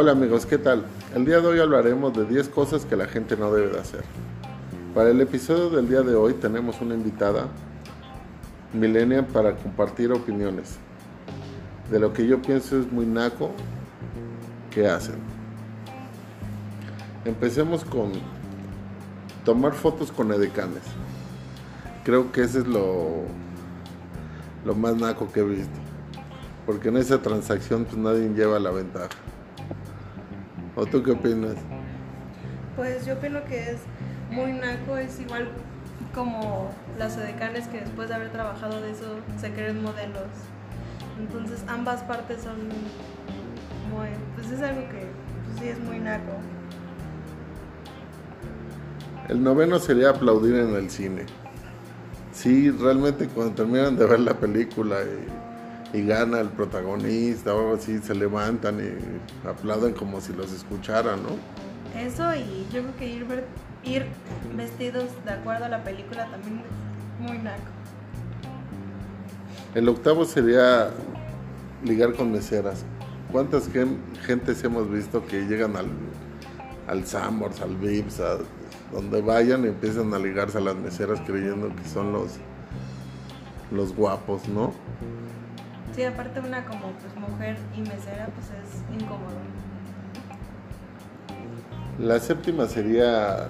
Hola amigos, ¿qué tal? El día de hoy hablaremos de 10 cosas que la gente no debe de hacer. Para el episodio del día de hoy tenemos una invitada, Milenia, para compartir opiniones. De lo que yo pienso es muy naco que hacen. Empecemos con tomar fotos con edecanes. Creo que ese es lo, lo más naco que he visto. Porque en esa transacción pues nadie lleva la ventaja. ¿O tú qué opinas? Pues yo opino que es muy naco, es igual como las edecanes que después de haber trabajado de eso se creen modelos. Entonces ambas partes son muy, pues es algo que pues, sí es muy naco. El noveno sería aplaudir en el cine. Sí, realmente cuando terminan de ver la película y, y gana el protagonista o algo así, se levantan y aplauden como si los escucharan, ¿no? Eso y yo creo que ir, vestidos de acuerdo a la película también es muy naco. El octavo sería ligar con meseras. ¿Cuántas gen- gentes hemos visto que llegan al, al Sambors, al Vips, a donde vayan y empiezan a ligarse a las meseras creyendo que son los, los guapos, ¿no? Sí, aparte una como pues mujer y mesera pues es incómodo. La séptima sería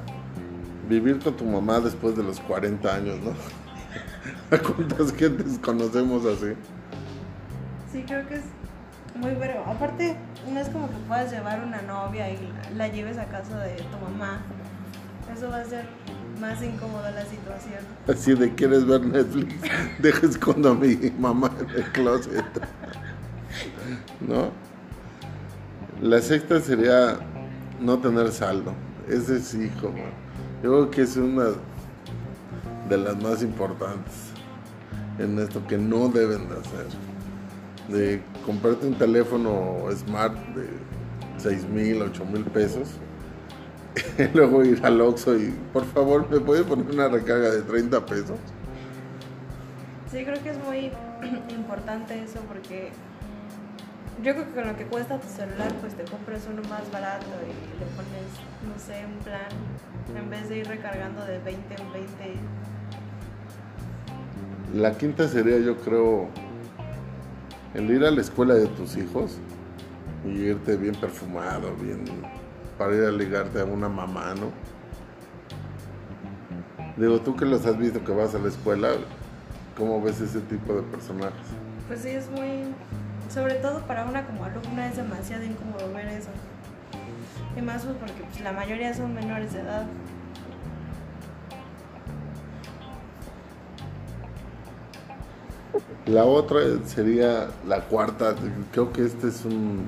vivir con tu mamá después de los 40 años, ¿no? ¿A cuántas gentes conocemos así? Sí, creo que es muy pero aparte no es como que puedas llevar una novia y la lleves a casa de tu mamá. Eso va a ser más incómoda la situación. Así de quieres ver Netflix, deja escondo a mi mamá en el closet. ¿No? La sexta sería no tener saldo. Ese sí, como. Yo creo que es una de las más importantes en esto que no deben de hacer. De comprarte un teléfono smart de 6 mil, 8 mil pesos. Luego ir al Oxxo y por favor me puede poner una recarga de 30 pesos. Sí, creo que es muy importante eso porque yo creo que con lo que cuesta tu celular, pues te compras uno más barato y le pones, no sé, un plan en vez de ir recargando de 20 en 20. La quinta sería, yo creo, el ir a la escuela de tus hijos y irte bien perfumado, bien para ir a ligarte a una mamá, ¿no? Digo, tú que los has visto que vas a la escuela, ¿cómo ves ese tipo de personajes? Pues sí, es muy, sobre todo para una como alumna es demasiado incómodo ver eso. Y más pues porque pues, la mayoría son menores de edad. La otra sería la cuarta, creo que este es un,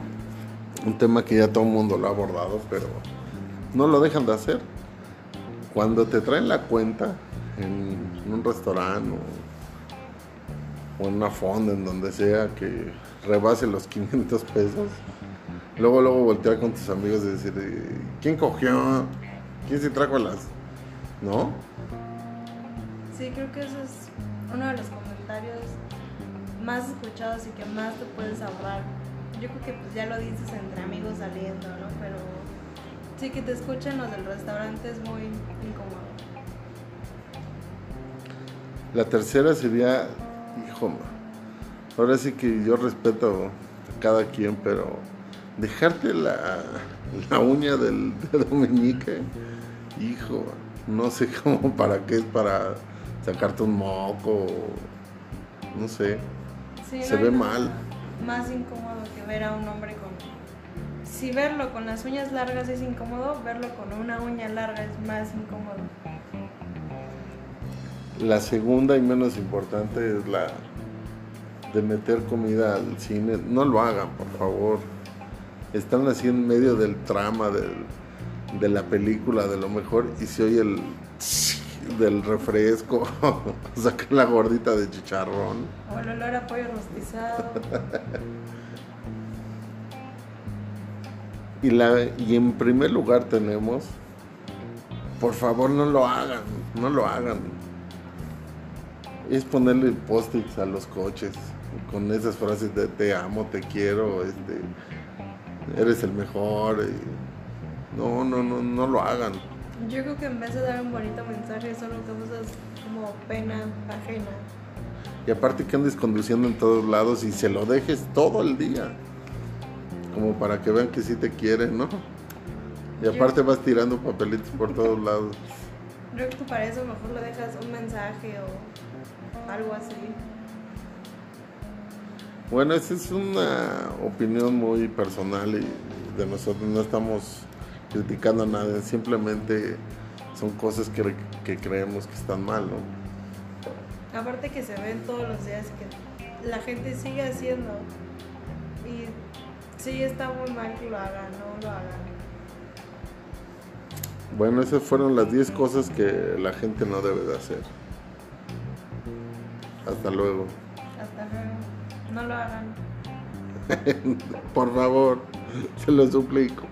un tema que ya todo el mundo lo ha abordado, pero no lo dejan de hacer. Cuando te traen la cuenta en un restaurante o, en una fonda, en donde sea, que rebase los 500 pesos, luego luego voltear con tus amigos y decir, eh, ¿quién cogió? ¿Quién se trajo las? ¿No? Sí, creo que eso es uno de los comentarios más escuchados y que más te puedes ahorrar. Yo creo que pues ya lo dices entre amigos saliendo, ¿no? Pero sí que te escuchen los del restaurante es muy incómodo. La tercera sería, hijo, ahora sí que yo respeto a cada quien, pero dejarte la, la uña del dedo meñique, hijo, no sé cómo para qué es para sacarte un moco, no sé, Sí, se no ve mal. Más incómodo que ver a un hombre con... Si verlo con las uñas largas es incómodo, verlo con una uña larga es más incómodo. La segunda y menos importante es la de meter comida al cine. No lo hagan, por favor. Están así en medio del trama del- de la película, de lo mejor, y se oye el del refresco, sacar la gordita de chicharrón. O el olor a pollo rostizado. Y, la, y en primer lugar tenemos, por favor no lo hagan, no lo hagan. Es ponerle post-its a los coches con esas frases de te amo, te quiero, este, eres el mejor. y- No, no, no, no lo hagan. Yo creo que en vez de dar un bonito mensaje, solo causas como pena ajena. Y aparte que andes conduciendo en todos lados y se lo dejes todo el día. Como para que vean que sí te quieren, ¿no? Y Yo- aparte vas tirando papelitos por todos lados. Creo que para eso mejor le dejas un mensaje o algo así. Bueno, esa es una opinión muy personal y de nosotros no estamos criticando a nadie, simplemente son cosas que, que creemos que están mal, ¿no? Aparte que se ven todos los días que la gente sigue haciendo. Y sí está muy mal que lo hagan, no lo hagan. Bueno, esas fueron las 10 cosas que la gente no debe de hacer. Hasta luego. Hasta luego. No lo hagan. Por favor, se lo suplico.